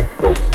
Let's go.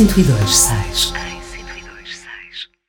102